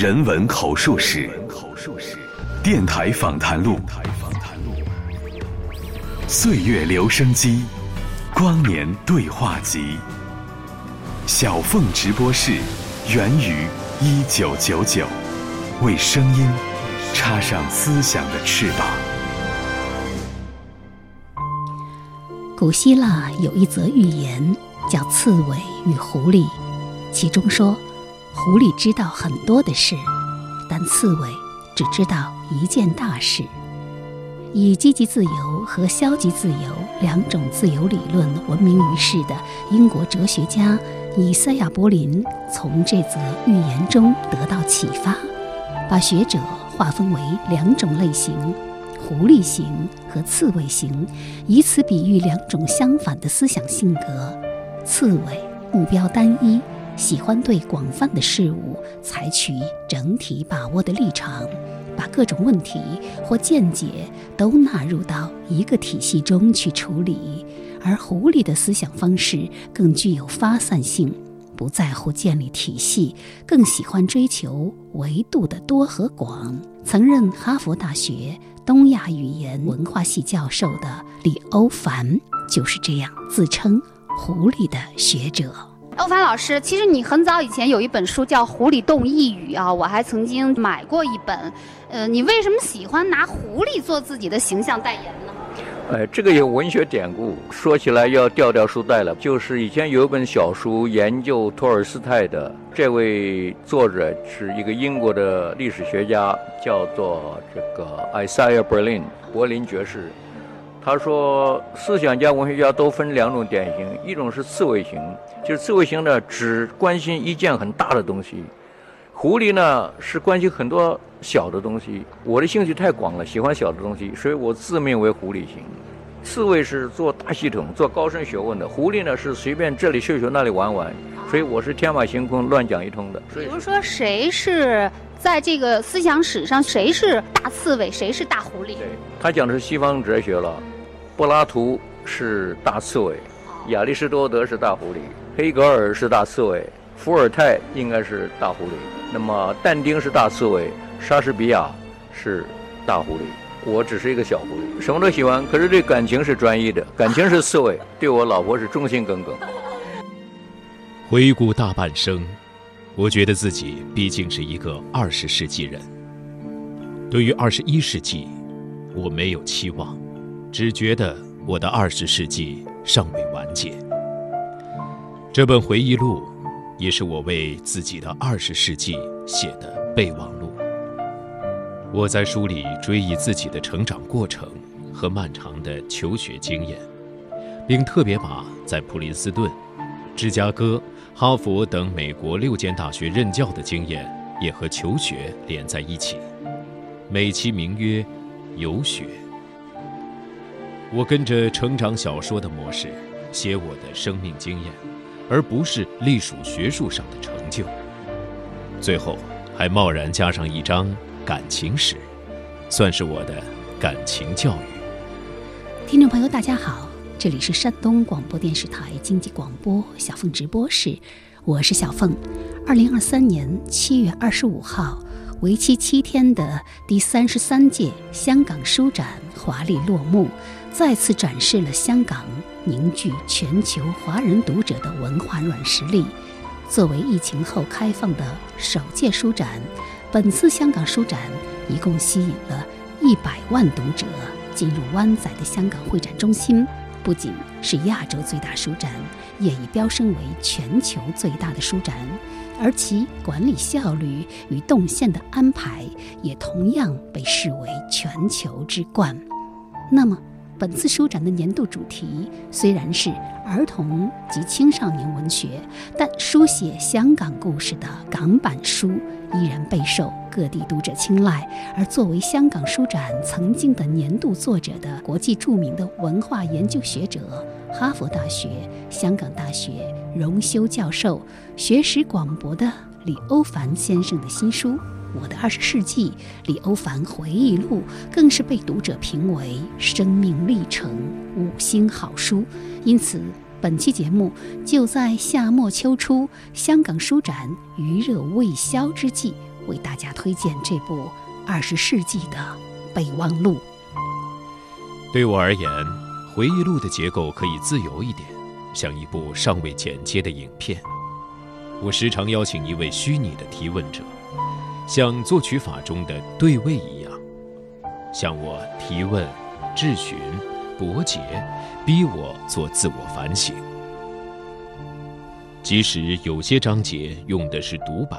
人文口述史，电台访谈录，岁月留声机，光年对话集，小凤直播室，源于一九九九，为声音插上思想的翅膀。古希腊有一则寓言，叫《刺猬与狐狸》，其中说，狐狸知道很多的事，但刺猬只知道一件大事。以积极自由和消极自由两种自由理论闻名于世的英国哲学家以赛亚·柏林，从这则寓言中得到启发，把学者划分为两种类型。狐狸型和刺猬型，以此比喻两种相反的思想性格。刺猬目标单一，喜欢对广泛的事物采取整体把握的立场，把各种问题或见解都纳入到一个体系中去处理。而狐狸的思想方式更具有发散性，不在乎建立体系，更喜欢追求维度的多和广。曾任哈佛大学。东亚语言文化系教授的李欧凡就是这样自称“狐狸”的学者。欧凡老师，其实你很早以前有一本书叫《狐狸洞一语》啊，我还曾经买过一本。呃，你为什么喜欢拿狐狸做自己的形象代言呢？哎，这个有文学典故，说起来要掉掉书袋了。就是以前有一本小书研究托尔斯泰的，这位作者是一个英国的历史学家，叫做这个 Isaiah Berlin，柏林爵士。他说，思想家、文学家都分两种典型，一种是刺猬型，就是刺猬型呢只关心一件很大的东西。狐狸呢是关心很多小的东西，我的兴趣太广了，喜欢小的东西，所以我自命为狐狸型。刺猬是做大系统、做高深学问的，狐狸呢是随便这里秀秀那里玩玩，所以我是天马行空、乱讲一通的。比如说，谁是在这个思想史上，谁是大刺猬，谁是大狐狸？对，他讲的是西方哲学了。柏拉图是大刺猬，亚里士多德是大狐狸，黑格尔是大刺猬，伏尔泰应该是大狐狸。那么，但丁是大刺猬，莎士比亚是大狐狸，我只是一个小狐狸，什么都喜欢。可是对感情是专一的，感情是刺猬，对我老婆是忠心耿耿。回顾大半生，我觉得自己毕竟是一个二十世纪人。对于二十一世纪，我没有期望，只觉得我的二十世纪尚未完结。这本回忆录。也是我为自己的二十世纪写的备忘录。我在书里追忆自己的成长过程和漫长的求学经验，并特别把在普林斯顿、芝加哥、哈佛等美国六间大学任教的经验也和求学连在一起。美其名曰“游学”。我跟着成长小说的模式写我的生命经验。而不是隶属学术上的成就。最后还贸然加上一张感情史，算是我的感情教育。听众朋友，大家好，这里是山东广播电视台经济广播小凤直播室，我是小凤。二零二三年七月二十五号，为期七天的第三十三届香港书展华丽落幕，再次展示了香港。凝聚全球华人读者的文化软实力。作为疫情后开放的首届书展，本次香港书展一共吸引了一百万读者进入湾仔的香港会展中心。不仅是亚洲最大书展，也已飙升为全球最大的书展，而其管理效率与动线的安排也同样被视为全球之冠。那么？本次书展的年度主题虽然是儿童及青少年文学，但书写香港故事的港版书依然备受各地读者青睐。而作为香港书展曾经的年度作者的国际著名的文化研究学者、哈佛大学、香港大学荣休教授、学识广博的李欧凡先生的新书。我的二十世纪，李欧凡回忆录更是被读者评为生命历程五星好书。因此，本期节目就在夏末秋初香港书展余热未消之际，为大家推荐这部二十世纪的备忘录。对我而言，回忆录的结构可以自由一点，像一部尚未剪接的影片。我时常邀请一位虚拟的提问者，像作曲法中的对位一样，向我提问、质询、驳解，逼我做自我反省。即使有些章节用的是独白，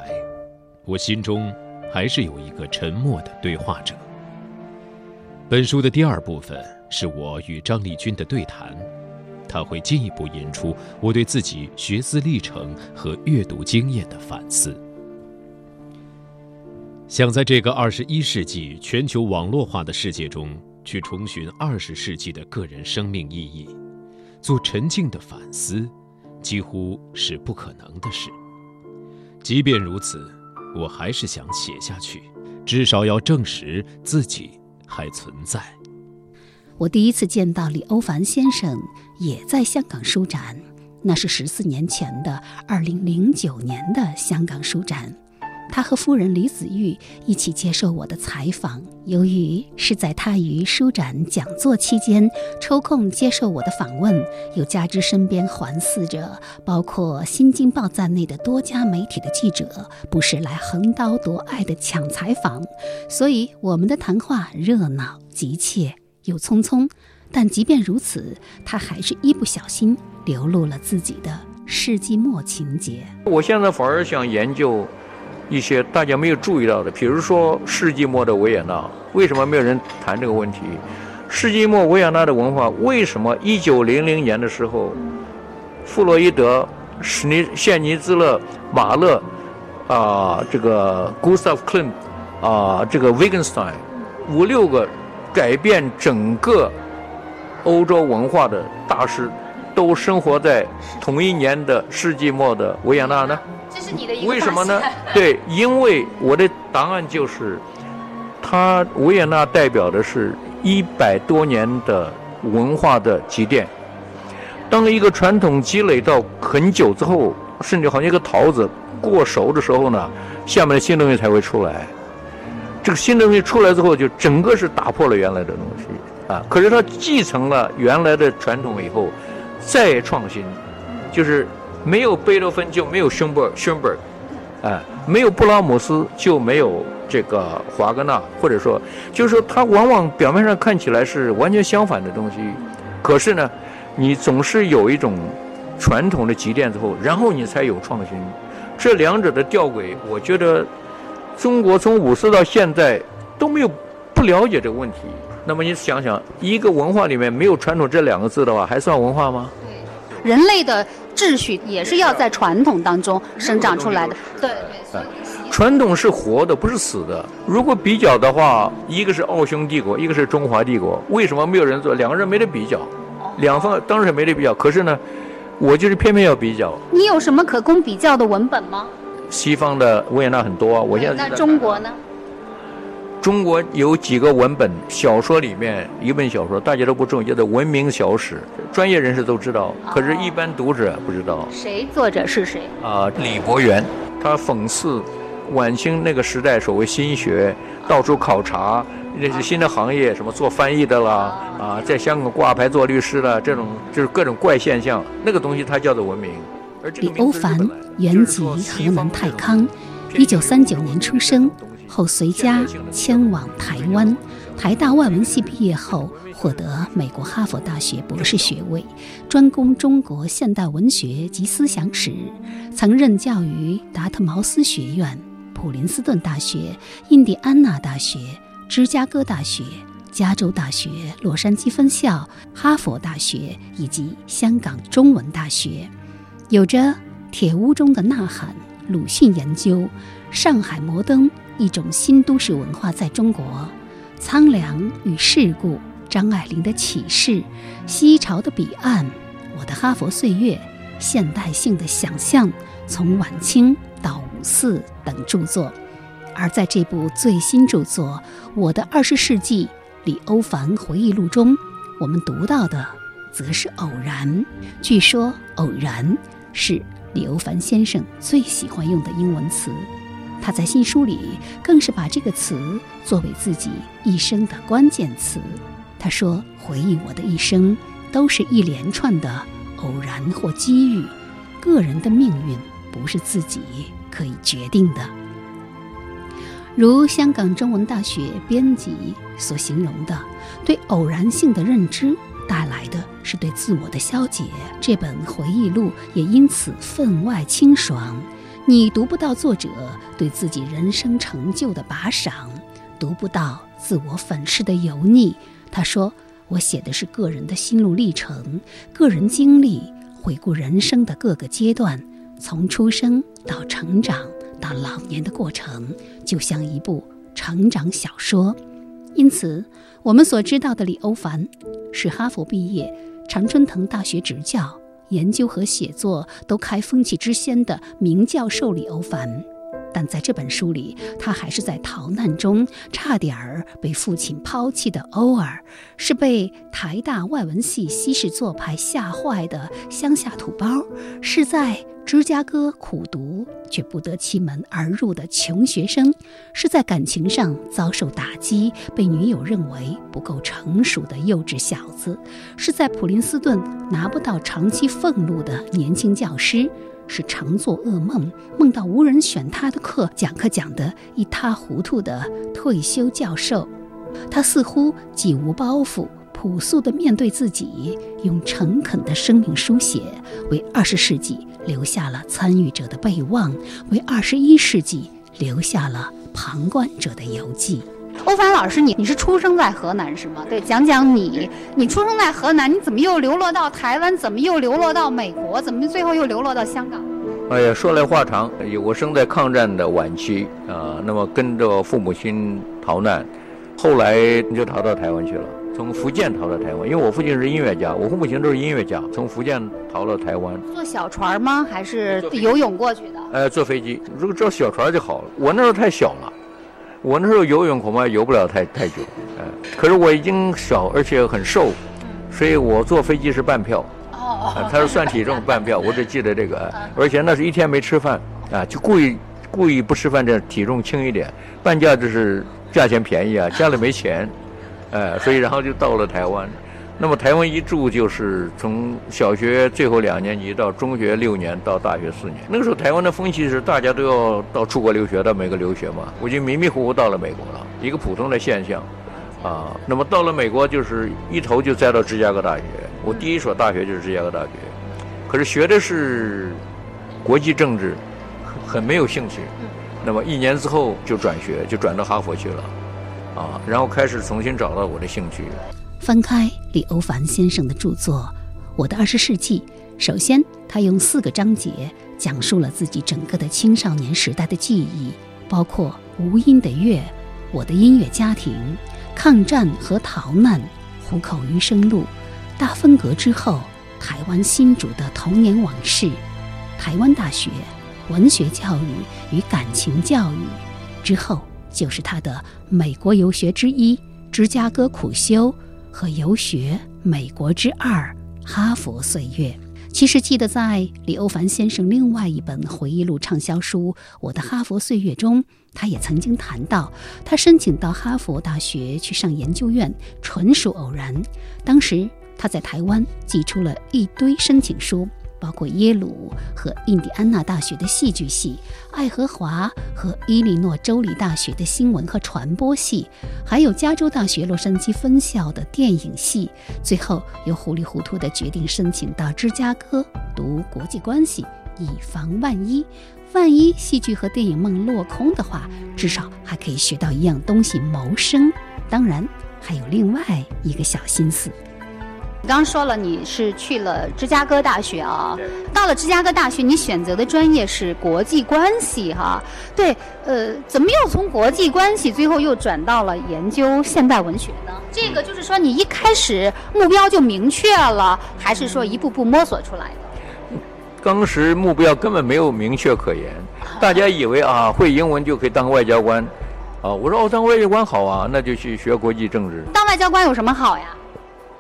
我心中还是有一个沉默的对话者。本书的第二部分是我与张丽君的对谈。他会进一步引出我对自己学思历程和阅读经验的反思。想在这个二十一世纪全球网络化的世界中去重寻二十世纪的个人生命意义，做沉静的反思，几乎是不可能的事。即便如此，我还是想写下去，至少要证实自己还存在。我第一次见到李欧凡先生，也在香港书展，那是十四年前的二零零九年的香港书展。他和夫人李子玉一起接受我的采访。由于是在他于书展讲座期间抽空接受我的访问，又加之身边环伺着包括《新京报》在内的多家媒体的记者，不时来横刀夺爱的抢采访，所以我们的谈话热闹急切。又匆匆，但即便如此，他还是一不小心流露了自己的世纪末情节。我现在反而想研究一些大家没有注意到的，比如说世纪末的维也纳，为什么没有人谈这个问题？世纪末维也纳的文化为什么一九零零年的时候，弗洛伊德、史尼谢尼兹勒、马勒啊，这个 Gustav Klimt 啊，这个 Wittgenstein 五六个。改变整个欧洲文化的大师，都生活在同一年的世纪末的维也纳呢？这是你的一个为什么呢？对，因为我的答案就是，它维也纳代表的是一百多年的文化的积淀。当一个传统积累到很久之后，甚至好像一个桃子过熟的时候呢，下面的新东西才会出来。这个新东西出来之后，就整个是打破了原来的东西啊！可是它继承了原来的传统以后，再创新，就是没有贝多芬就没有勋伯勋伯，啊，没有布拉姆斯就没有这个华格纳，或者说，就是说他往往表面上看起来是完全相反的东西，可是呢，你总是有一种传统的积淀之后，然后你才有创新，这两者的吊诡，我觉得。中国从五四到现在都没有不了解这个问题。那么你想想，一个文化里面没有传统这两个字的话，还算文化吗？人类的秩序也是要在传统当中生长出来的。对对。传统是活的，不是死的。如果比较的话，一个是奥匈帝国，一个是中华帝国，为什么没有人做？两个人没得比较，两方当然没得比较。可是呢，我就是偏偏要比较。你有什么可供比较的文本吗？西方的维也纳很多，我现在那中国呢？中国有几个文本小说里面一本小说，大家都不重，叫做《文明小史》，专业人士都知道，可是一般读者不知道。谁作者是谁？啊，李伯元，他讽刺晚清那个时代所谓新学，到处考察那些新的行业，什么做翻译的啦，啊，在香港挂牌做律师的这种，就是各种怪现象，那个东西他叫做文明。李欧凡原籍河南太康，一九三九年出生，后随家迁往台湾。台大外文系毕业后，获得美国哈佛大学博士学位，专攻中国现代文学及思想史。曾任教于达特茅斯学院、普林斯顿大学、印第安纳大学、芝加哥大学、加州大学洛杉矶分校、哈佛大学以及香港中文大学。有着铁屋中的呐喊，鲁迅研究上海摩登一种新都市文化在中国，苍凉与世故，张爱玲的启示，西潮的彼岸，我的哈佛岁月，现代性的想象，从晚清到五四等著作，而在这部最新著作《我的二十世纪》李欧凡回忆录中，我们读到的则是偶然。据说偶然。是李欧凡先生最喜欢用的英文词，他在新书里更是把这个词作为自己一生的关键词。他说：“回忆我的一生，都是一连串的偶然或机遇，个人的命运不是自己可以决定的。”如香港中文大学编辑所形容的，对偶然性的认知带来的是对自我的消解。这本回忆录也因此分外清爽。你读不到作者对自己人生成就的拔赏，读不到自我粉饰的油腻。他说：“我写的是个人的心路历程，个人经历，回顾人生的各个阶段，从出生到成长。”到老年的过程，就像一部成长小说。因此，我们所知道的李欧凡，是哈佛毕业、常春藤大学执教、研究和写作都开风气之先的名教授李欧凡。但在这本书里，他还是在逃难中差点儿被父亲抛弃的欧尔，是被台大外文系西式做派吓坏的乡下土包，是在。芝加哥苦读却不得其门而入的穷学生，是在感情上遭受打击、被女友认为不够成熟的幼稚小子，是在普林斯顿拿不到长期俸禄的年轻教师，是常做噩梦，梦到无人选他的课，讲课讲得一塌糊涂的退休教授。他似乎既无包袱。朴素的面对自己，用诚恳的生命书写，为二十世纪留下了参与者的备忘，为二十一世纪留下了旁观者的游记。欧凡老师，你你是出生在河南是吗？对，讲讲你，你出生在河南，你怎么又流落到台湾？怎么又流落到美国？怎么最后又流落到香港？哎呀，说来话长。我生在抗战的晚期啊，那么跟着父母亲逃难，后来就逃到台湾去了。从福建逃到台湾，因为我父亲是音乐家，我父母亲都是音乐家。从福建逃到台湾，坐小船吗？还是游泳过去的？呃，坐飞机。如果坐小船就好了。我那时候太小了，我那时候游泳恐怕游不了太太久。呃，可是我已经小，而且很瘦，所以我坐飞机是半票。哦。他是算体重半票，我只记得这个。而且那是一天没吃饭啊，就故意故意不吃饭，这体重轻一点。半价就是价钱便宜啊，家里没钱。哎，所以然后就到了台湾，那么台湾一住就是从小学最后两年级到中学六年到大学四年。那个时候台湾的风气是大家都要到出国留学，到美国留学嘛。我就迷迷糊糊到了美国了，一个普通的现象，啊，那么到了美国就是一头就栽到芝加哥大学。我第一所大学就是芝加哥大学，可是学的是国际政治，很没有兴趣。那么一年之后就转学，就转到哈佛去了。啊，然后开始重新找到我的兴趣。翻开李欧凡先生的著作《我的二十世纪》，首先他用四个章节讲述了自己整个的青少年时代的记忆，包括无音的月、我的音乐家庭、抗战和逃难、虎口余生路、大分隔之后台湾新竹的童年往事、台湾大学文学教育与感情教育之后。就是他的美国游学之一——芝加哥苦修和游学美国之二——哈佛岁月。其实，记得在李欧凡先生另外一本回忆录畅销书《我的哈佛岁月》中，他也曾经谈到，他申请到哈佛大学去上研究院纯属偶然。当时他在台湾寄出了一堆申请书。包括耶鲁和印第安纳大学的戏剧系，爱荷华和伊利诺州立大学的新闻和传播系，还有加州大学洛杉矶分校的电影系，最后又糊里糊涂地决定申请到芝加哥读国际关系，以防万一。万一戏剧和电影梦落空的话，至少还可以学到一样东西谋生。当然，还有另外一个小心思。你刚刚说了，你是去了芝加哥大学啊？到了芝加哥大学，你选择的专业是国际关系哈？对，呃，怎么又从国际关系最后又转到了研究现代文学呢？这个就是说，你一开始目标就明确了，还是说一步步摸索出来的？当时目标根本没有明确可言，大家以为啊，会英文就可以当外交官，啊，我说哦，当外交官好啊，那就去学国际政治。当外交官有什么好呀？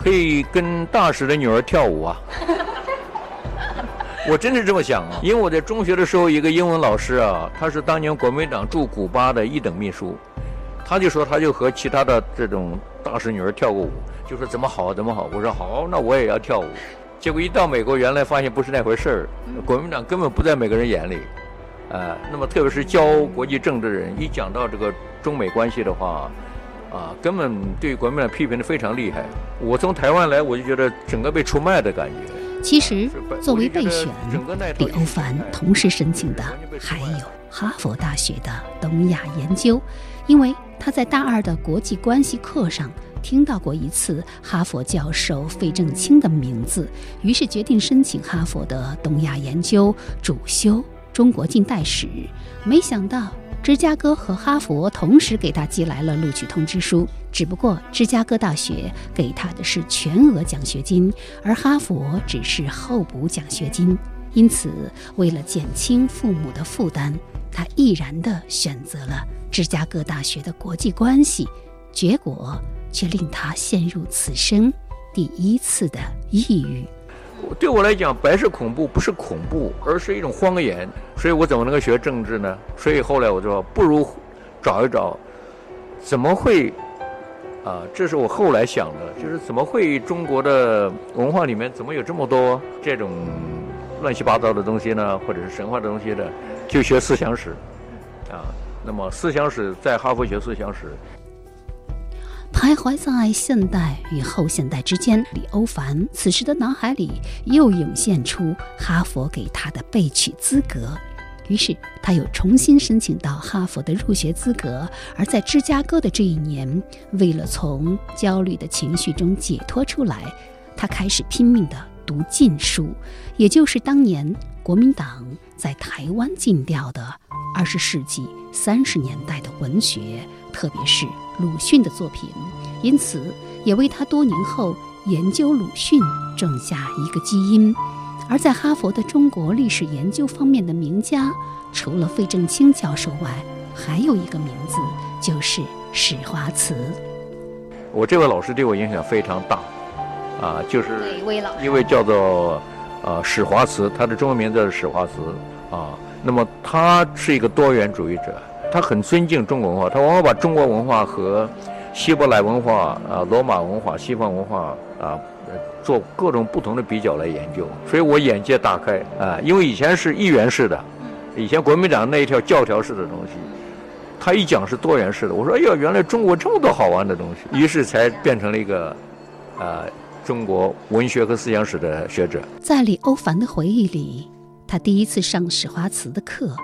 可以跟大使的女儿跳舞啊！我真是这么想啊，因为我在中学的时候，一个英文老师啊，他是当年国民党驻古巴的一等秘书，他就说他就和其他的这种大使女儿跳过舞，就说怎么好怎么好。我说好，那我也要跳舞。结果一到美国，原来发现不是那回事儿，国民党根本不在每个人眼里，呃，那么特别是教国际政治的人，一讲到这个中美关系的话，啊，根本对国民党批评的非常厉害。我从台湾来，我就觉得整个被出卖的感觉。其实，作为备选，李欧凡同时申请的还有哈佛大学的东亚研究，因为他在大二的国际关系课上听到过一次哈佛教授费正清的名字，于是决定申请哈佛的东亚研究，主修中国近代史。没想到。芝加哥和哈佛同时给他寄来了录取通知书，只不过芝加哥大学给他的是全额奖学金，而哈佛只是候补奖学金。因此，为了减轻父母的负担，他毅然地选择了芝加哥大学的国际关系，结果却令他陷入此生第一次的抑郁。对我来讲，白色恐怖不是恐怖，而是一种谎言。所以我怎么能够学政治呢？所以后来我就说，不如找一找，怎么会啊？这是我后来想的，就是怎么会中国的文化里面怎么有这么多这种乱七八糟的东西呢？或者是神话的东西呢？就学思想史啊。那么思想史在哈佛学思想史。徘徊在现代与后现代之间，李欧凡此时的脑海里又涌现出哈佛给他的备取资格，于是他又重新申请到哈佛的入学资格。而在芝加哥的这一年，为了从焦虑的情绪中解脱出来，他开始拼命地读禁书，也就是当年国民党在台湾禁掉的二十世纪三十年代的文学。特别是鲁迅的作品，因此也为他多年后研究鲁迅种下一个基因。而在哈佛的中国历史研究方面的名家，除了费正清教授外，还有一个名字就是史华慈。我这位老师对我影响非常大，啊，就是一位老一位叫做呃史华慈，他的中文名字是史华慈啊。那么他是一个多元主义者。他很尊敬中国文化，他往往把中国文化和希伯来文化、啊罗马文化、西方文化啊做各种不同的比较来研究，所以我眼界大开啊。因为以前是一元式的，以前国民党那一条教条式的东西，他一讲是多元式的。我说，哎呀，原来中国这么多好玩的东西，于是才变成了一个啊中国文学和思想史的学者。在李欧凡的回忆里，他第一次上史华慈的课。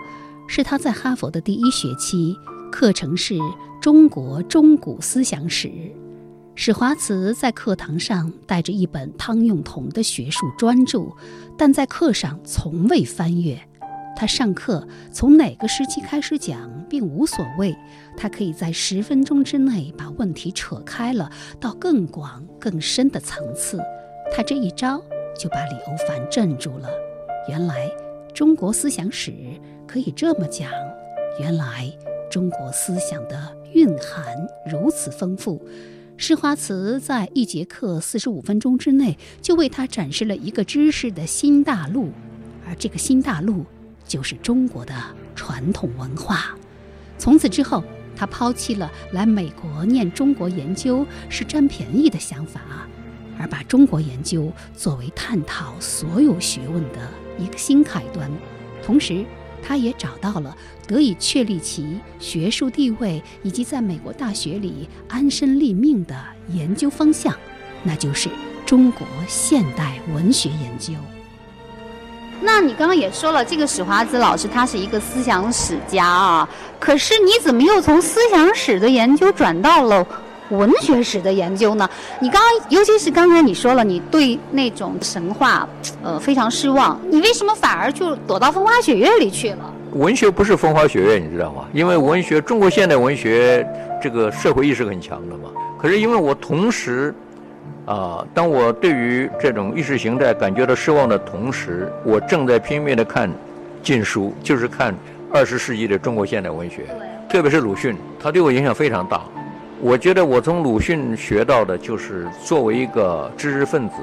是他在哈佛的第一学期，课程是中国中古思想史。史华慈在课堂上带着一本汤用彤的学术专著，但在课上从未翻阅。他上课从哪个时期开始讲并无所谓，他可以在十分钟之内把问题扯开了到更广更深的层次。他这一招就把李欧凡镇住了。原来中国思想史。可以这么讲，原来中国思想的蕴含如此丰富。施华慈在一节课四十五分钟之内，就为他展示了一个知识的新大陆，而这个新大陆就是中国的传统文化。从此之后，他抛弃了来美国念中国研究是占便宜的想法，而把中国研究作为探讨所有学问的一个新开端，同时。他也找到了得以确立其学术地位以及在美国大学里安身立命的研究方向，那就是中国现代文学研究。那你刚刚也说了，这个史华子老师他是一个思想史家啊，可是你怎么又从思想史的研究转到了文学史的研究呢？你刚刚，尤其是刚才你说了，你对那种神话，呃，非常失望，你为什么反而就躲到风花雪月里去了？文学不是风花雪月，你知道吗？因为文学，中国现代文学这个社会意识很强的嘛。可是因为我同时，啊，当我对于这种意识形态感觉到失望的同时，我正在拼命的看禁书，就是看二十世纪的中国现代文学，特别是鲁迅，他对我影响非常大。我觉得我从鲁迅学到的就是作为一个知识分子，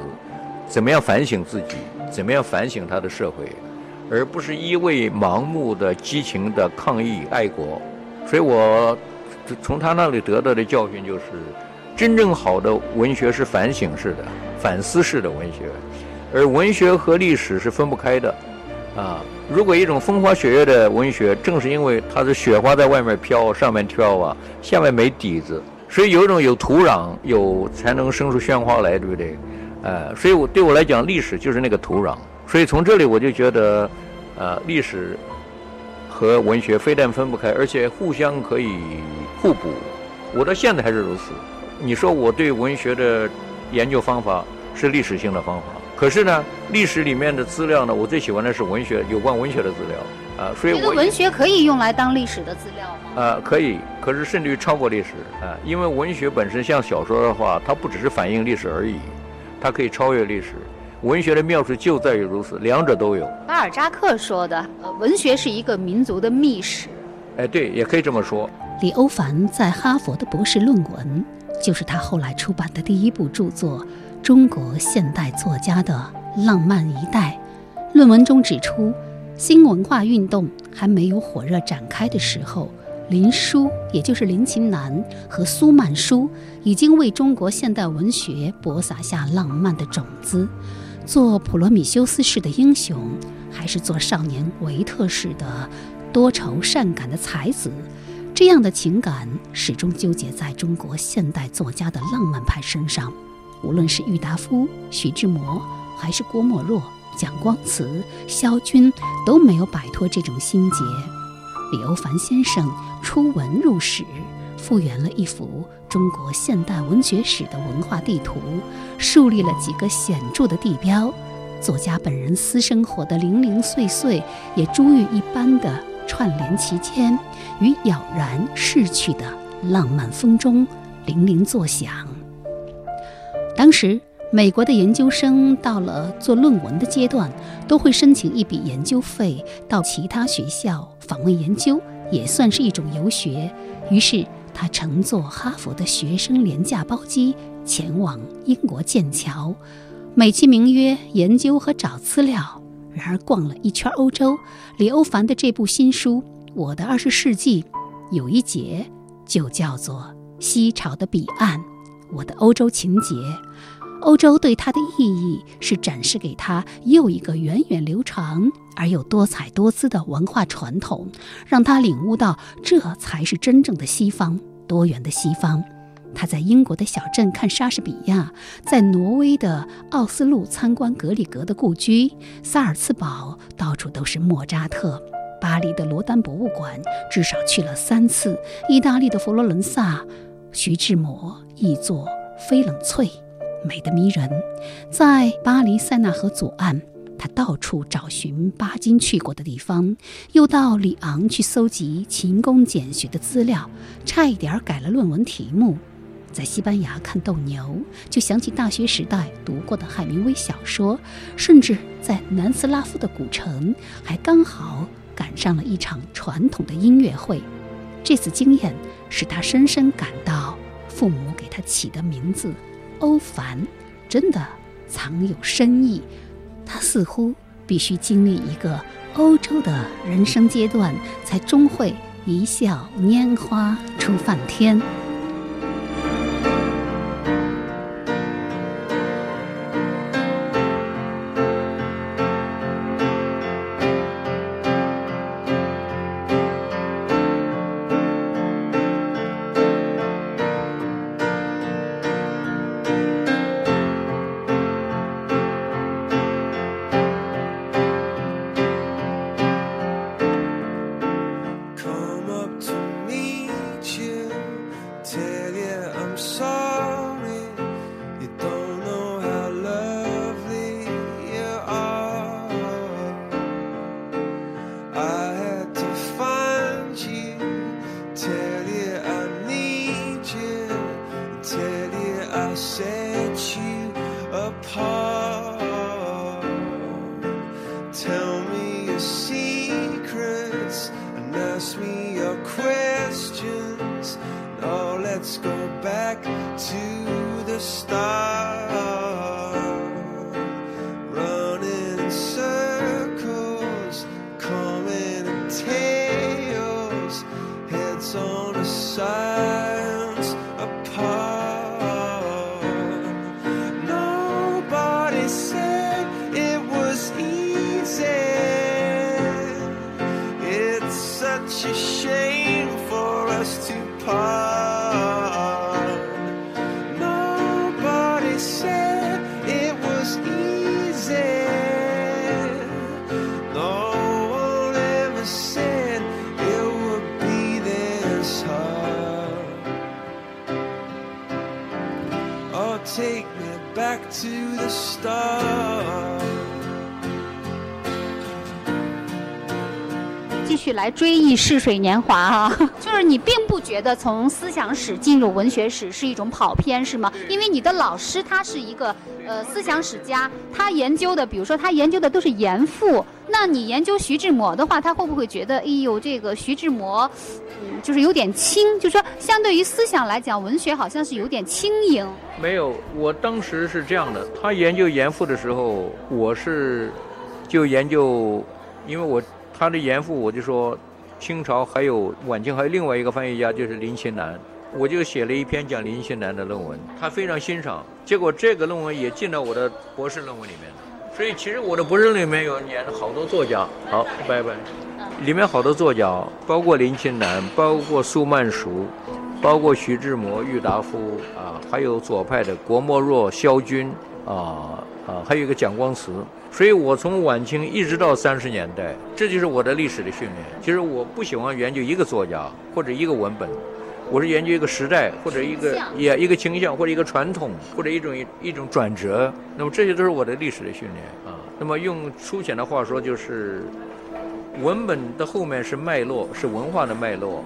怎么样反省自己，怎么样反省他的社会，而不是一味盲目的、激情的抗议爱国。所以我从他那里得到的教训就是，真正好的文学是反省式的、反思式的文学，而文学和历史是分不开的。啊，如果一种风花雪月的文学，正是因为它是雪花在外面飘，上面飘啊，下面没底子，所以有一种有土壤，有才能生出鲜花来，对不对？呃，所以我对我来讲，历史就是那个土壤。所以从这里我就觉得，呃，历史和文学非但分不开，而且互相可以互补。我到现在还是如此。你说我对文学的研究方法是历史性的方法。可是呢，历史里面的资料呢，我最喜欢的是文学有关文学的资料啊，所以这个文学可以用来当历史的资料吗？啊，可以，可是甚至于超过历史啊，因为文学本身像小说的话，它不只是反映历史而已，它可以超越历史。文学的妙处就在于如此，两者都有。巴尔扎克说的，呃，文学是一个民族的秘史。哎，对，也可以这么说。李欧凡在哈佛的博士论文，就是他后来出版的第一部著作。中国现代作家的浪漫一代，论文中指出，新文化运动还没有火热展开的时候，林纾，也就是林琴南和苏曼殊，已经为中国现代文学播撒下浪漫的种子。做普罗米修斯式的英雄，还是做少年维特式的多愁善感的才子，这样的情感始终纠结在中国现代作家的浪漫派身上。无论是郁达夫、徐志摩，还是郭沫若、蒋光慈、萧军，都没有摆脱这种心结。李欧凡先生出文入史，复原了一幅中国现代文学史的文化地图，树立了几个显著的地标。作家本人私生活的零零碎碎，也珠玉一般的串联其间，与杳然逝去的浪漫风中零零作响。当时，美国的研究生到了做论文的阶段，都会申请一笔研究费到其他学校访问研究，也算是一种游学。于是，他乘坐哈佛的学生廉价包机前往英国剑桥，美其名曰研究和找资料。然而，逛了一圈欧洲，李欧凡的这部新书《我的二十世纪》，有一节就叫做《西潮的彼岸》。我的欧洲情节，欧洲对他的意义是展示给他又一个源远流长而又多彩多姿的文化传统，让他领悟到这才是真正的西方，多元的西方。他在英国的小镇看莎士比亚，在挪威的奥斯陆参观格里格的故居，萨尔茨堡到处都是莫扎特，巴黎的罗丹博物馆至少去了三次，意大利的佛罗伦萨，徐志摩。一座翡冷翠，美得迷人。在巴黎塞纳河左岸，他到处找寻巴金去过的地方，又到里昂去搜集勤工俭学的资料，差一点改了论文题目。在西班牙看斗牛，就想起大学时代读过的海明威小说，甚至在南斯拉夫的古城，还刚好赶上了一场传统的音乐会。这次经验使他深深感到。父母给他起的名字欧凡，真的藏有深意。他似乎必须经历一个欧洲的人生阶段，才终会一笑拈花出梵天。去来追忆逝水年华啊，就是你并不觉得从思想史进入文学史是一种跑偏是吗？因为你的老师他是一个呃思想史家，他研究的，比如说他研究的都是严复，那你研究徐志摩的话，他会不会觉得，哎呦，这个徐志摩，嗯，就是有点轻，就是说相对于思想来讲，文学好像是有点轻盈。没有，我当时是这样的，他研究严复的时候，我是就研究，因为我他的严复，我就说清朝还有晚清还有另外一个翻译家就是林清南，我就写了一篇讲林清南的论文，他非常欣赏，结果这个论文也进到我的博士论文里面，所以其实我的博士论文里面有演了好多作家，好，拜拜，里面好多作家，包括林清南，包括苏曼殊。包括徐志摩、郁达夫啊，还有左派的郭沫若、萧军啊啊，还有一个蒋光慈。所以我从晚清一直到三十年代，这就是我的历史的训练。其实我不喜欢研究一个作家或者一个文本，我是研究一个时代或者一个也一个倾向或者一个传统或者一种一种转折。那么这些都是我的历史的训练啊。那么用粗浅的话说，就是文本的后面是脉络，是文化的脉络。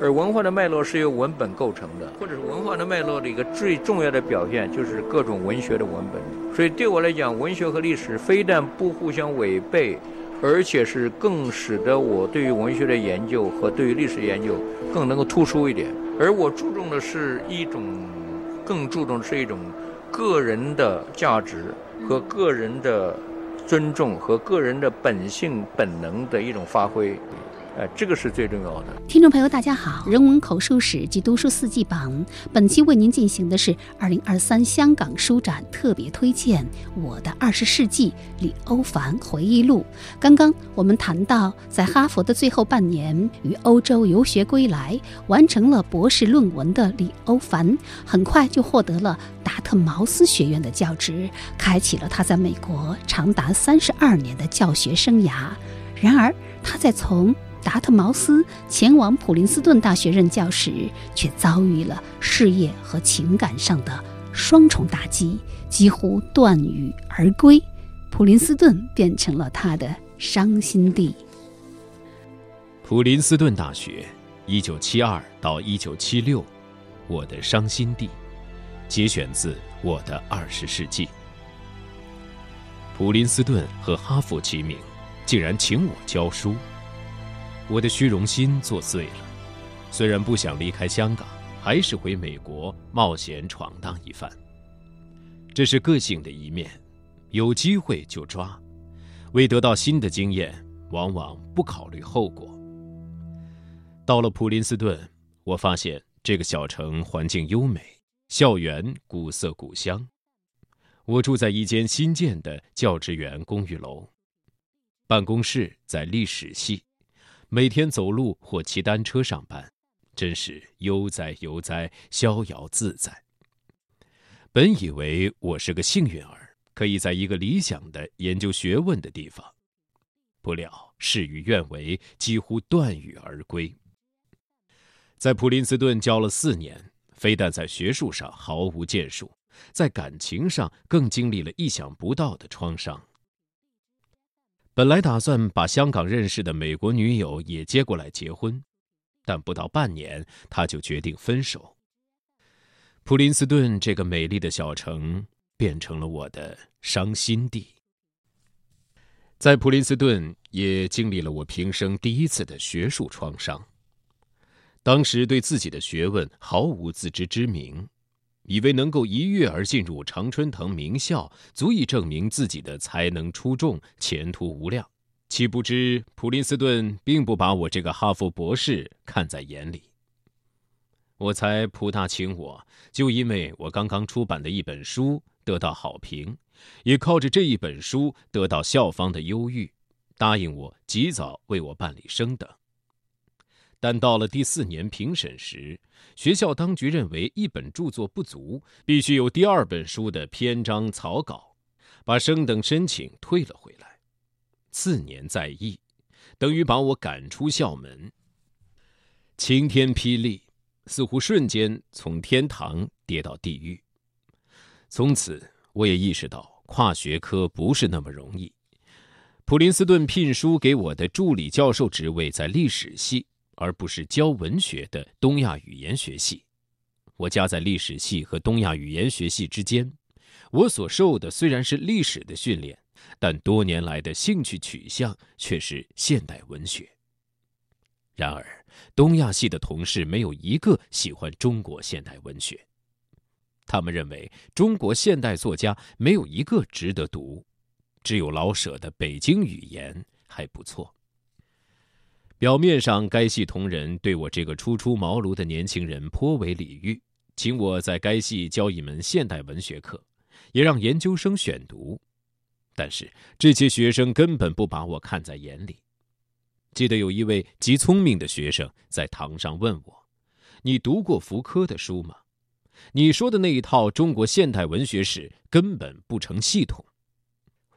而文化的脉络是由文本构成的，或者是文化的脉络的一个最重要的表现，就是各种文学的文本。所以对我来讲，文学和历史非但不互相违背，而且是更使得我对于文学的研究和对于历史研究更能够突出一点。而我注重的是一种，更注重的是一种个人的价值和个人的尊重和个人的本性本能的一种发挥。哎，这个是最重要的。听众朋友，大家好，《人文口述史及读书四季榜》本期为您进行的是二零二三香港书展特别推荐《我的二十世纪：李欧凡回忆录》。刚刚我们谈到，在哈佛的最后半年与欧洲游学归来，完成了博士论文的李欧凡，很快就获得了达特茅斯学院的教职，开启了他在美国长达三十二年的教学生涯。然而，他在从达特茅斯前往普林斯顿大学任教时，却遭遇了事业和情感上的双重打击，几乎断羽而归。普林斯顿变成了他的伤心地。普林斯顿大学，一九七二到一九七六，我的伤心地，节选自《我的二十世纪》。普林斯顿和哈佛齐名，竟然请我教书。我的虚荣心作祟了，虽然不想离开香港，还是回美国冒险闯荡一番。这是个性的一面，有机会就抓，为得到新的经验，往往不考虑后果。到了普林斯顿，我发现这个小城环境优美，校园古色古香。我住在一间新建的教职员公寓楼，办公室在历史系。每天走路或骑单车上班，真是悠哉悠哉，逍遥自在。本以为我是个幸运儿，可以在一个理想的研究学问的地方，不料事与愿违，几乎断羽而归。在普林斯顿教了四年，非但在学术上毫无建树，在感情上更经历了意想不到的创伤。本来打算把香港认识的美国女友也接过来结婚，但不到半年，他就决定分手。普林斯顿这个美丽的小城变成了我的伤心地。在普林斯顿也经历了我平生第一次的学术创伤。当时对自己的学问毫无自知之明。以为能够一跃而进入常春藤名校，足以证明自己的才能出众、前途无量，岂不知普林斯顿并不把我这个哈佛博士看在眼里。我猜普大请我，就因为我刚刚出版的一本书得到好评，也靠着这一本书得到校方的优遇，答应我及早为我办理升等。但到了第四年评审时，学校当局认为一本著作不足，必须有第二本书的篇章草稿，把升等申请退了回来。次年再议，等于把我赶出校门。晴天霹雳，似乎瞬间从天堂跌到地狱。从此，我也意识到跨学科不是那么容易。普林斯顿聘书给我的助理教授职位在历史系。而不是教文学的东亚语言学系，我夹在历史系和东亚语言学系之间。我所受的虽然是历史的训练，但多年来的兴趣取向却是现代文学。然而，东亚系的同事没有一个喜欢中国现代文学，他们认为中国现代作家没有一个值得读，只有老舍的北京语言还不错。表面上，该系同仁对我这个初出茅庐的年轻人颇为礼遇，请我在该系教一门现代文学课，也让研究生选读。但是这些学生根本不把我看在眼里。记得有一位极聪明的学生在堂上问我：“你读过福柯的书吗？你说的那一套中国现代文学史根本不成系统。”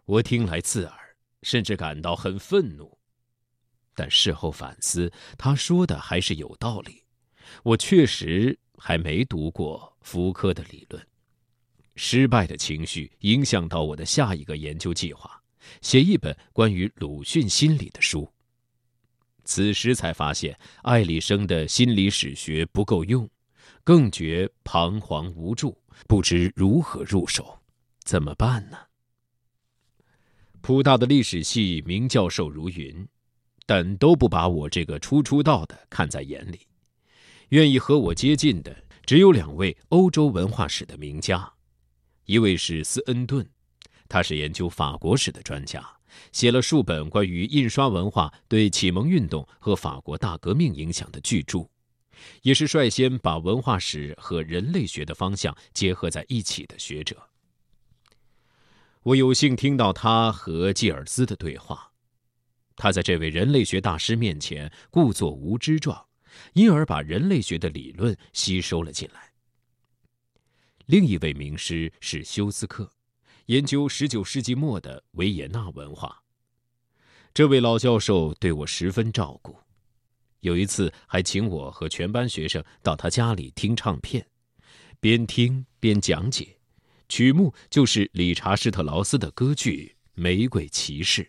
我听来刺耳，甚至感到很愤怒。但事后反思，他说的还是有道理。我确实还没读过福柯的理论。失败的情绪影响到我的下一个研究计划，写一本关于鲁迅心理的书。此时才发现爱里生的心理史学不够用，更觉彷徨无助，不知如何入手，怎么办呢？普大的历史系名教授如云。但都不把我这个初出道的看在眼里，愿意和我接近的只有两位欧洲文化史的名家，一位是斯恩顿，他是研究法国史的专家，写了数本关于印刷文化对启蒙运动和法国大革命影响的巨著，也是率先把文化史和人类学的方向结合在一起的学者。我有幸听到他和吉尔斯的对话。他在这位人类学大师面前故作无知状，因而把人类学的理论吸收了进来。另一位名师是休斯克，研究十九世纪末的维也纳文化。这位老教授对我十分照顾，有一次还请我和全班学生到他家里听唱片，边听边讲解，曲目就是理查施特劳斯的歌剧《玫瑰骑士》。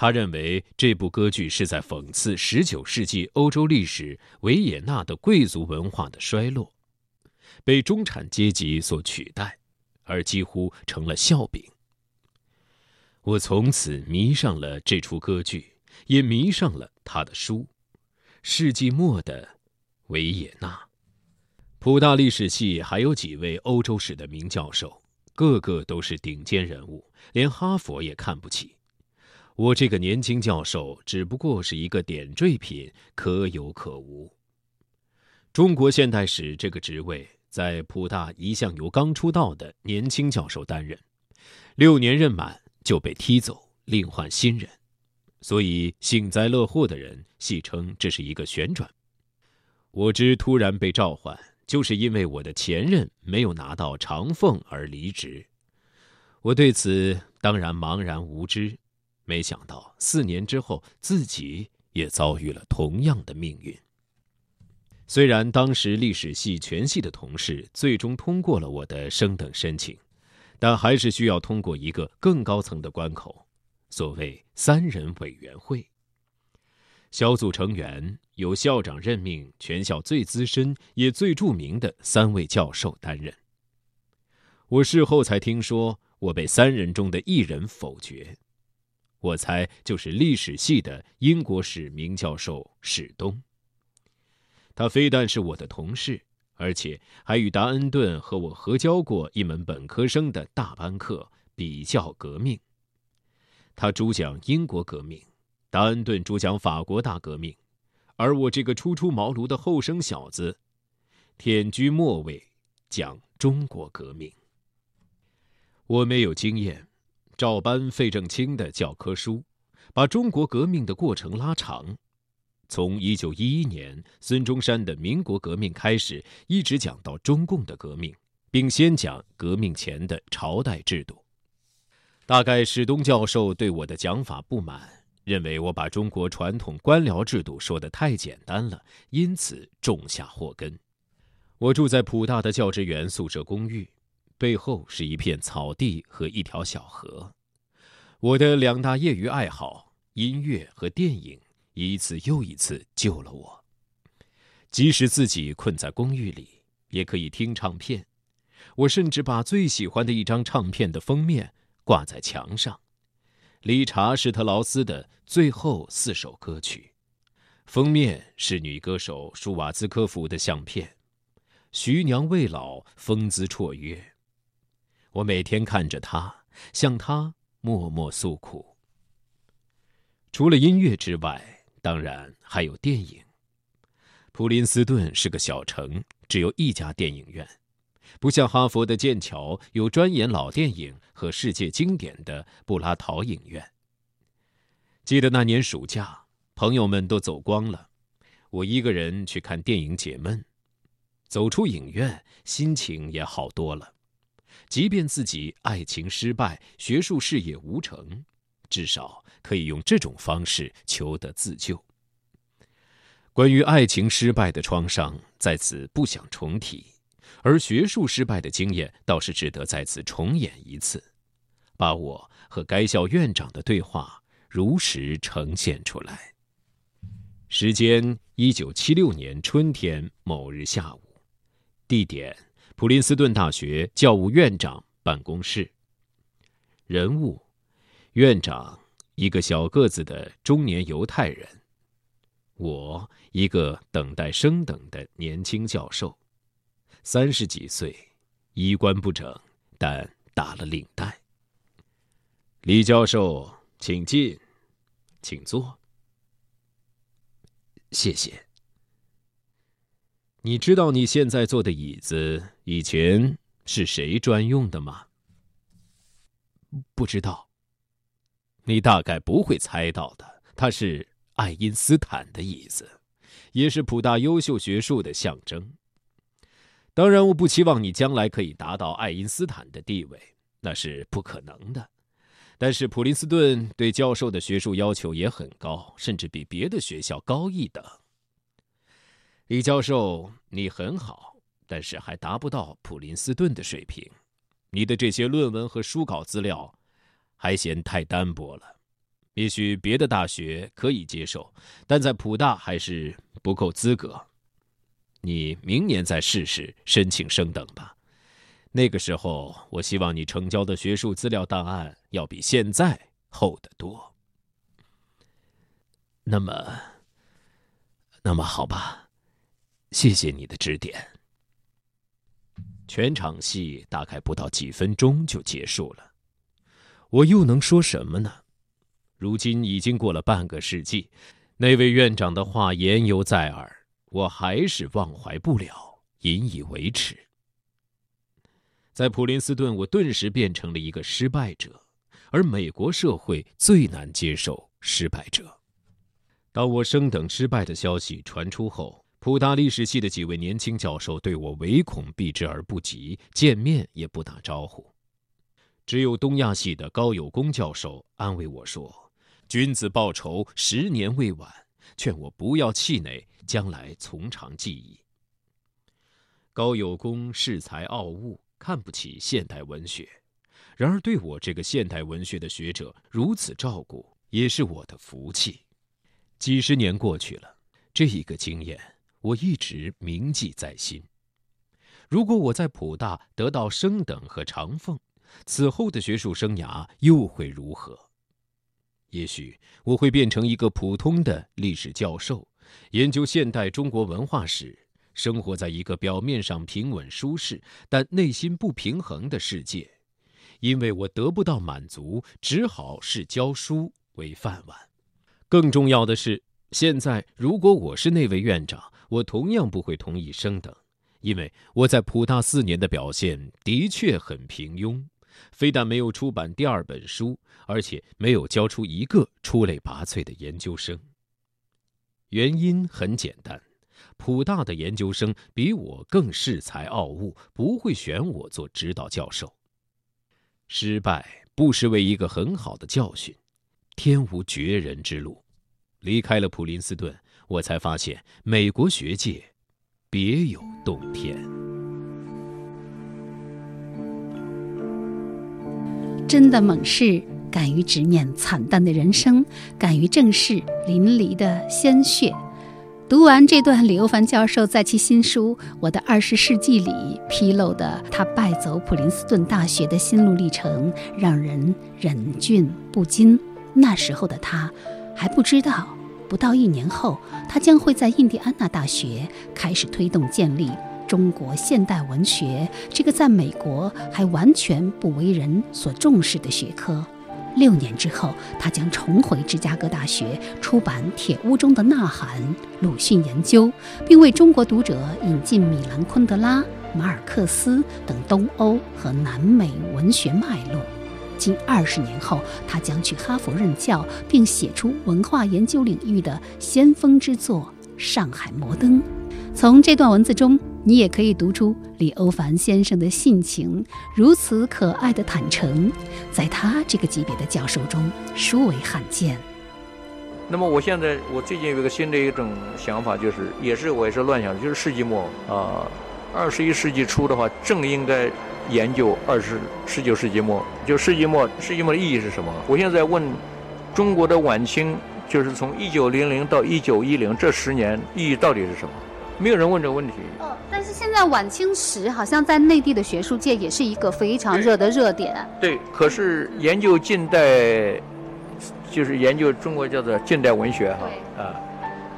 他认为这部歌剧是在讽刺19世纪欧洲历史维也纳的贵族文化的衰落，被中产阶级所取代，而几乎成了笑柄。我从此迷上了这出歌剧，也迷上了他的书《世纪末的维也纳》。普大历史系还有几位欧洲史的名教授，个个都是顶尖人物，连哈佛也看不起。我这个年轻教授只不过是一个点缀品，可有可无。中国现代史这个职位在普大一向由刚出道的年轻教授担任，六年任满就被踢走，另换新人，所以幸灾乐祸的人戏称这是一个旋转。我之突然被召唤，就是因为我的前任没有拿到长俸而离职，我对此当然茫然无知。没想到四年之后，自己也遭遇了同样的命运。虽然当时历史系全系的同事最终通过了我的升等申请，但还是需要通过一个更高层的关口，所谓三人委员会。小组成员由校长任命，全校最资深也最著名的三位教授担任。我事后才听说，我被三人中的一人否决。我猜就是历史系的英国史名教授史东。他非但是我的同事，而且还与达恩顿和我合教过一门本科生的大班课——比较革命。他主讲英国革命，达恩顿主讲法国大革命，而我这个初出茅庐的后生小子，忝居末位，讲中国革命。我没有经验，照搬费正清的教科书，把中国革命的过程拉长，从一九一一年孙中山的民国革命开始，一直讲到中共的革命，并先讲革命前的朝代制度。大概史东教授对我的讲法不满，认为我把中国传统官僚制度说得太简单了，因此种下祸根。我住在普大的教职员宿舍公寓，背后是一片草地和一条小河。我的两大业余爱好——音乐和电影，一次又一次救了我。即使自己困在公寓里，也可以听唱片。我甚至把最喜欢的一张唱片的封面。挂在墙上，理查施特劳斯的最后四首歌曲，封面是女歌手舒瓦兹科夫的相片，徐娘未老，风姿绰约。我每天看着他，向他默默诉苦。除了音乐之外，当然还有电影。普林斯顿是个小城，只有一家电影院。不像哈佛的剑桥有专演老电影和世界经典的布拉陶影院。记得那年暑假，朋友们都走光了，我一个人去看电影解闷。走出影院，心情也好多了。即便自己爱情失败，学术事业无成，至少可以用这种方式求得自救。关于爱情失败的创伤，在此不想重提。而学术失败的经验倒是值得再次重演一次，把我和该校院长的对话如实呈现出来。时间：一九七六年春天某日下午，地点：普林斯顿大学教务院长办公室。人物：院长，一个小个子的中年犹太人；我，一个等待升等的年轻教授。三十几岁，衣冠不整，但打了领带。李教授，请进，请坐。谢谢。你知道你现在坐的椅子以前是谁专用的吗？不知道。你大概不会猜到的，它是爱因斯坦的椅子，也是普大优秀学术的象征。当然，我不期望你将来可以达到爱因斯坦的地位，那是不可能的。但是普林斯顿对教授的学术要求也很高，甚至比别的学校高一等。李教授，你很好，但是还达不到普林斯顿的水平。你的这些论文和书稿资料还嫌太单薄了。也许别的大学可以接受，但在普大还是不够资格。你明年再试试申请升等吧，那个时候我希望你成交的学术资料档案要比现在厚得多。那么，那么好吧，谢谢你的指点。全场戏大概不到几分钟就结束了，我又能说什么呢？如今已经过了半个世纪，那位院长的话言犹在耳。我还是忘怀不了，引以为耻。在普林斯顿，我顿时变成了一个失败者，而美国社会最难接受失败者。当我升等失败的消息传出后，普大历史系的几位年轻教授对我唯恐避之而不及，见面也不打招呼。只有东亚系的高有功教授安慰我说：“君子报仇，十年未晚。”劝我不要气馁。将来从长计议。高有功恃才傲物，看不起现代文学。然而对我这个现代文学的学者如此照顾，也是我的福气。几十年过去了，这一个经验我一直铭记在心。如果我在普大得到升等和长俸，此后的学术生涯又会如何？也许我会变成一个普通的历史教授。研究现代中国文化史，生活在一个表面上平稳舒适，但内心不平衡的世界。因为我得不到满足，只好视教书为饭碗。更重要的是，现在如果我是那位院长，我同样不会同意升等，因为我在普大四年的表现的确很平庸，非但没有出版第二本书，而且没有教出一个出类拔萃的研究生。原因很简单，普大的研究生比我更恃才傲物，不会选我做指导教授。失败不失为一个很好的教训。天无绝人之路，离开了普林斯顿，我才发现美国学界别有洞天。真的猛士敢于直面惨淡的人生，敢于正视淋漓的鲜血。读完这段李欧凡教授在其新书《我的二十世纪》里披露的他败走普林斯顿大学的心路历程，让人忍俊不禁。那时候的他还不知道，不到一年后，他将会在印第安纳大学开始推动建立中国现代文学这个在美国还完全不为人所重视的学科。六年之后，他将重回芝加哥大学，出版《铁屋中的呐喊》《鲁迅研究》，并为中国读者引进米兰昆德拉、马尔克斯等东欧和南美文学脉络。近二十年后，他将去哈佛任教，并写出文化研究领域的先锋之作《上海摩登》。从这段文字中，你也可以读出李欧凡先生的性情，如此可爱的坦诚，在他这个级别的教授中殊为罕见。那么，我现在我最近有一个新的一种想法，就是也是我也是乱想，就是世纪末啊，二十一世纪初的话，正应该。研究二十十九世纪末，就世纪末，世纪末的意义是什么？我现在问中国的晚清，就是从一九零零到一九一零这十年意义到底是什么？没有人问这个问题。哦，但是现在晚清史好像在内地的学术界也是一个非常热的热点。对，可是研究近代，就是研究中国叫做近代文学哈啊。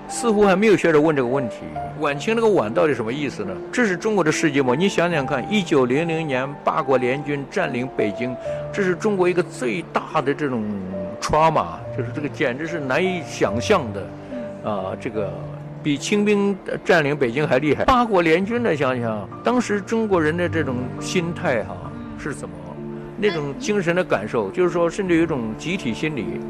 似乎还没有学者问这个问题。晚清那个“晚”到底什么意思呢？这是中国的世界末。你想想看，一九零零年八国联军占领北京，这是中国一个最大的这种 trauma，就是这个简直是难以想象的，啊，这个比清兵占领北京还厉害。八国联军呢，想想当时中国人的这种心态哈是怎么，那种精神的感受，就是说甚至有一种集体心理，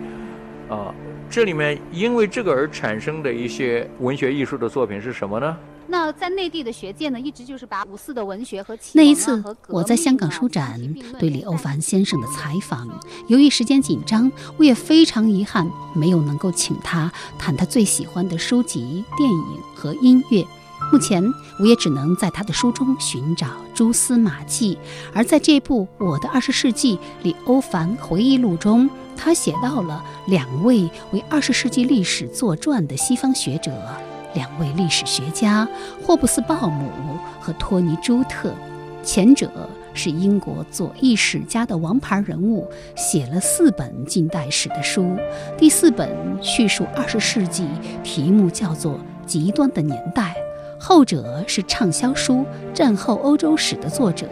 啊。这里面因为这个而产生的一些文学艺术的作品是什么呢？那在内地的学界呢，一直就是把五四的文学和那一次我在香港书展对李欧凡先生的采访，由于时间紧张，我也非常遗憾没有能够请他谈他最喜欢的书籍、电影和音乐。目前我也只能在他的书中寻找蛛丝马迹，而在这部《我的二十世纪》李欧凡回忆录中。他写到了两位为二十世纪历史作传的西方学者，两位历史学家霍布斯鲍姆和托尼朱特。前者是英国左翼史家的王牌人物，写了四本近代史的书，第四本叙述二十世纪，题目叫做《极端的年代》。后者是畅销书《战后欧洲史》的作者。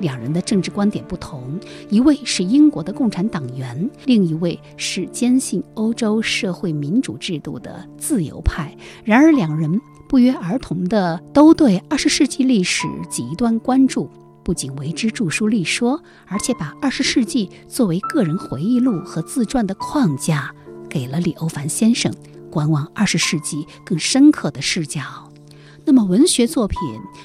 两人的政治观点不同，一位是英国的共产党员，另一位是坚信欧洲社会民主制度的自由派。然而，两人不约而同的都对二十世纪历史极端关注，不仅为之著书立说，而且把二十世纪作为个人回忆录和自传的框架，给了李欧凡先生观望二十世纪更深刻的视角。那么，文学作品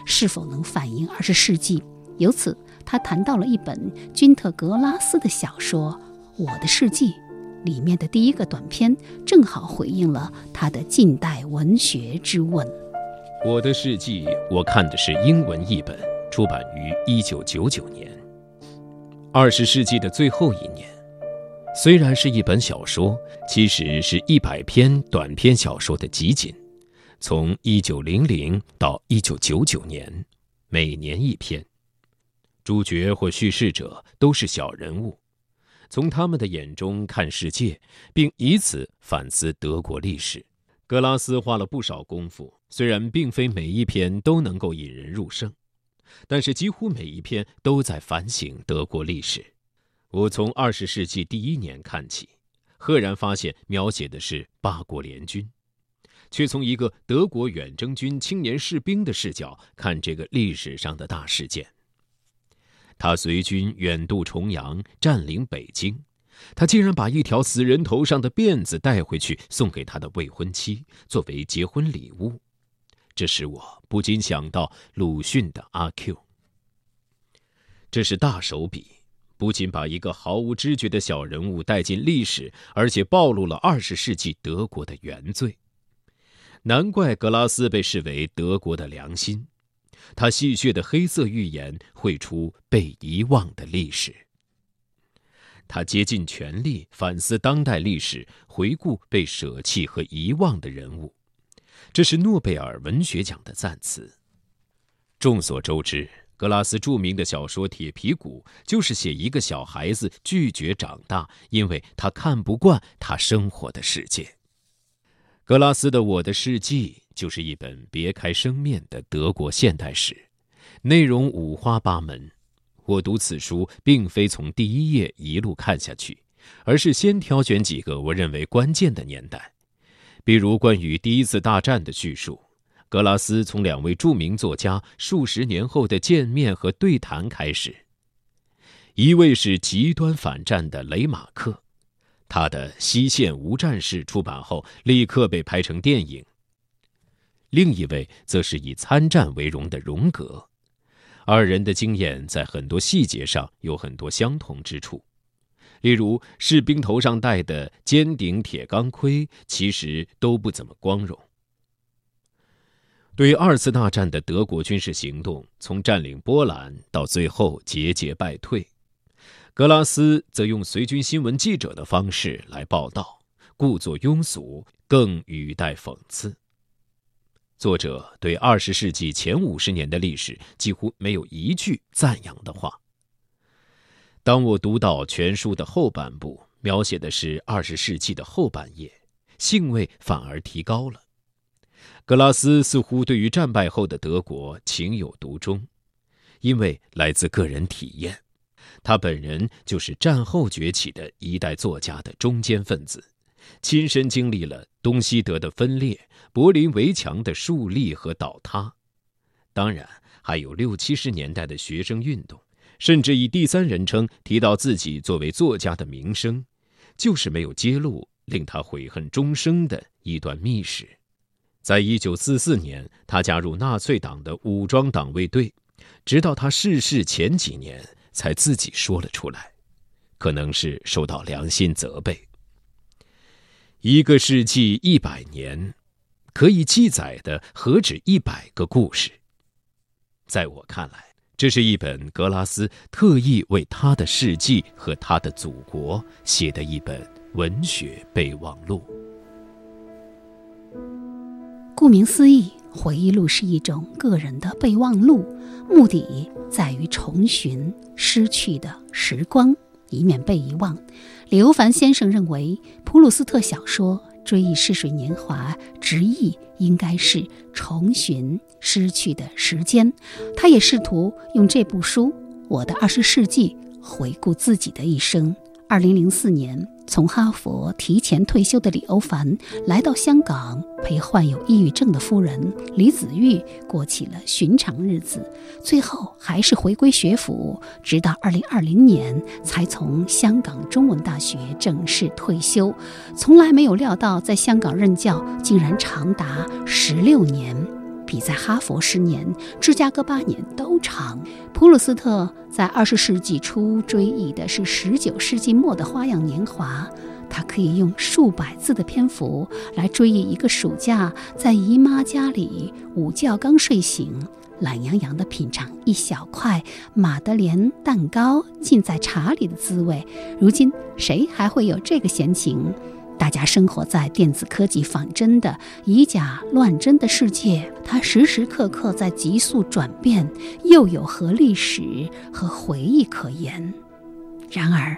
是否能反映二十世纪？由此，他谈到了一本君特·格拉斯的小说《我的世纪》，里面的第一个短篇正好回应了他的近代文学之问。《我的世纪》，我看的是英文译本，出版于一九九九年，二十世纪的最后一年。虽然是一本小说，其实是一百篇短篇小说的集锦，从一九零零到一九九九年，每年一篇。主角或叙事者都是小人物，从他们的眼中看世界，并以此反思德国历史。格拉斯花了不少功夫，虽然并非每一篇都能够引人入胜，但是几乎每一篇都在反省德国历史。我从二十世纪第一年看起，赫然发现描写的是八国联军，却从一个德国远征军青年士兵的视角看这个历史上的大事件。他随军远渡重洋，占领北京，他竟然把一条死人头上的辫子带回去，送给他的未婚妻作为结婚礼物。这使我不禁想到鲁迅的《阿 Q》。这是大手笔，不仅把一个毫无知觉的小人物带进历史，而且暴露了二十世纪德国的原罪。难怪格拉斯被视为德国的良心，他戏谑的黑色预言绘出被遗忘的历史。他竭尽全力反思当代历史，回顾被舍弃和遗忘的人物，这是诺贝尔文学奖的赞词。众所周知，格拉斯著名的小说《铁皮鼓》就是写一个小孩子拒绝长大，因为他看不惯他生活的世界。格拉斯的《我的世纪》就是一本别开生面的德国现代史，内容五花八门。我读此书，并非从第一页一路看下去，而是先挑选几个我认为关键的年代，比如关于第一次大战的叙述。格拉斯从两位著名作家数十年后的见面和对谈开始，一位是极端反战的雷马克。他的《西线无战事》出版后，立刻被拍成电影。另一位则是以参战为荣的荣格，二人的经验在很多细节上有很多相同之处，例如士兵头上戴的尖顶铁钢盔，其实都不怎么光荣。对于二次大战的德国军事行动，从占领波兰到最后节节败退。格拉斯则用随军新闻记者的方式来报道，故作庸俗，更语带讽刺。作者对二十世纪前五十年的历史几乎没有一句赞扬的话。当我读到全书的后半部，描写的是二十世纪的后半叶，兴味反而提高了。格拉斯似乎对于战败后的德国情有独钟，因为来自个人体验。他本人就是战后崛起的一代作家的中坚分子，亲身经历了东西德的分裂、柏林围墙的树立和倒塌，当然还有六七十年代的学生运动，甚至以第三人称提到自己作为作家的名声，就是没有揭露令他悔恨终生的一段秘史。在一九四四年，他加入纳粹党的武装党卫队，直到他逝世前几年。才自己说了出来，可能是受到良心责备。一个世纪一百年，可以记载的何止一百个故事？在我看来，这是一本格拉斯特意为他的事迹和他的祖国写的一本文学备忘录。顾名思义。回忆录是一种个人的备忘录，目的在于重寻失去的时光，以免被遗忘。刘凡先生认为，普鲁斯特小说《追忆逝水年华》直译应该是重寻失去的时间。他也试图用这部书《我的二十世纪》回顾自己的一生。二零零四年，从哈佛提前退休的李欧凡来到香港，陪患有抑郁症的夫人李子玉过起了寻常日子。最后还是回归学府，直到二零二零年才从香港中文大学正式退休。从来没有料到，在香港任教竟然长达十六年。比在哈佛十年、芝加哥八年都长。普鲁斯特在二十世纪初追忆的是十九世纪末的花样年华，他可以用数百字的篇幅来追忆一个暑假在姨妈家里午觉刚睡醒，懒洋洋地品尝一小块马德莲蛋糕浸在茶里的滋味。如今，谁还会有这个闲情？大家生活在电子科技仿真的以假乱真的世界，它时时刻刻在急速转变，又有何历史和回忆可言？然而，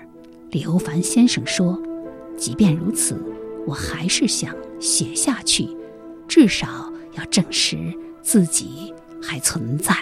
李欧凡先生说：“即便如此，我还是想写下去，至少要证实自己还存在。”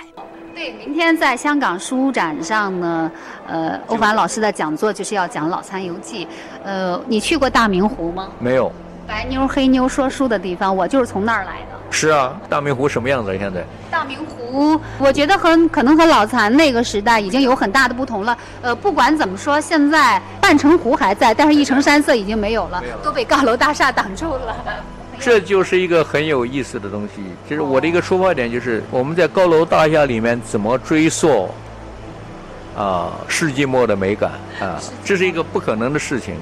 对，明天在香港书展上呢，呃，欧凡老师的讲座就是要讲《老残游记》。呃，你去过大明湖吗？没有。白妞黑妞说书的地方，我就是从那儿来的。是啊，大明湖什么样子？现在大明湖，我觉得和可能和老残那个时代已经有很大的不同了。呃，不管怎么说，现在半城湖还在，但是一城山色已经没有了，都被高楼大厦挡住了。这就是一个很有意思的东西。其实我的一个出发点就是，我们在高楼大厦里面怎么追溯啊世纪末的美感啊，这是一个不可能的事情。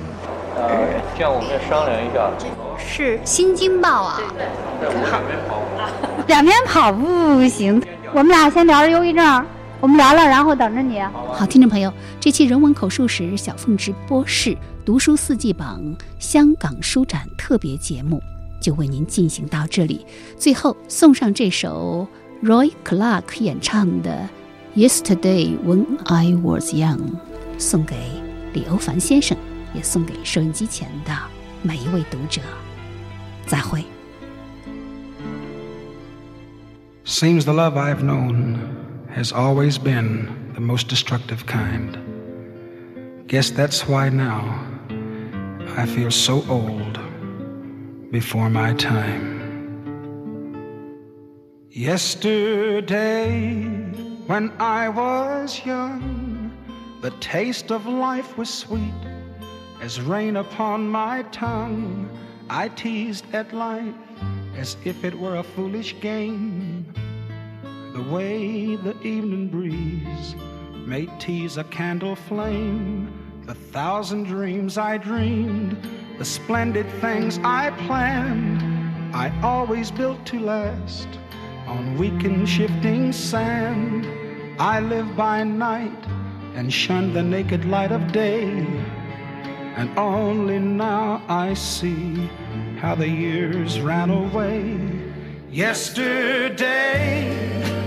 呃，这样我们再商量一下。是《新京报》啊，两边跑两边跑不行。我们俩先聊着忧郁症，我们聊聊，然后等着你。好，听众朋友，这期人文口述史小凤直播室读书四季榜香港书展特别节目就为您进行到这里。最后送上这首 Roy Clark 演唱的《Yesterday When I Was Young》，送给李欧凡先生，也送给收音机前的每一位读者。再会。 Seems the love I've known has always been the most destructive kind. Guess that's why now I feel so old before my time. Yesterday, when I was young, the taste of life was sweet as rain upon my tongue. I teased at life as if it were a foolish game. The way the evening breeze may tease a candle flame, the thousand dreams I dreamed, the splendid things I planned, I always built to last on weak and shifting sand. I live by night and shun the naked light of day. And only now I see how the years ran away. Yesterday,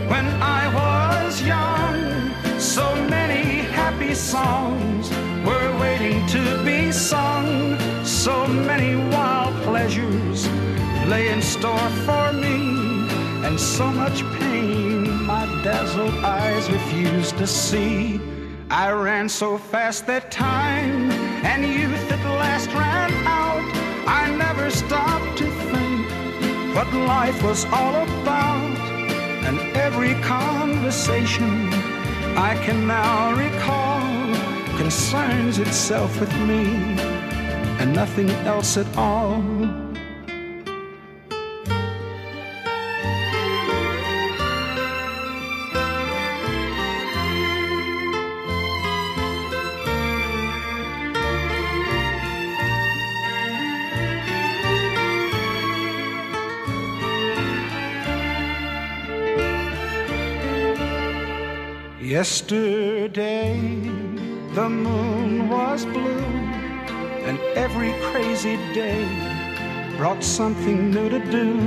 when I was young, so many happy songs were waiting to be sung. So many wild pleasures lay in store for me, and so much pain my dazzled eyes refused to see. I ran so fast that time and youth at last ran out. I never stopped to think what life was all about. And every conversation I can now recall concerns itself with me and nothing else at all. Yesterday, the moon was blue, and every crazy day brought something new to do.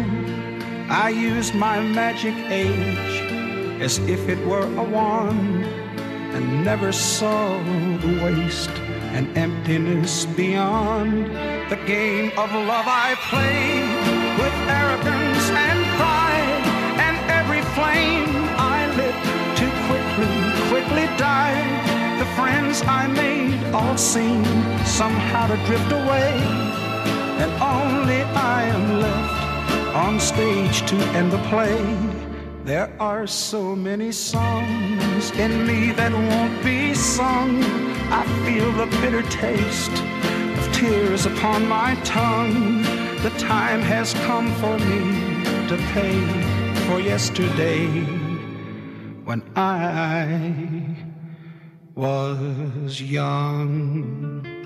I used my magic age as if it were a wand, and never saw the waste and emptiness beyond. The game of love I played with arrogance and pride, and every flame I lit too quickly, quickly died. The friends I made all seem somehow to drift away, and only I am left on stage to end the play. There are so many songs in me that won't be sung. I feel the bitter taste of tears upon my tongue. The time has come for me to pay for yesterday when I was young.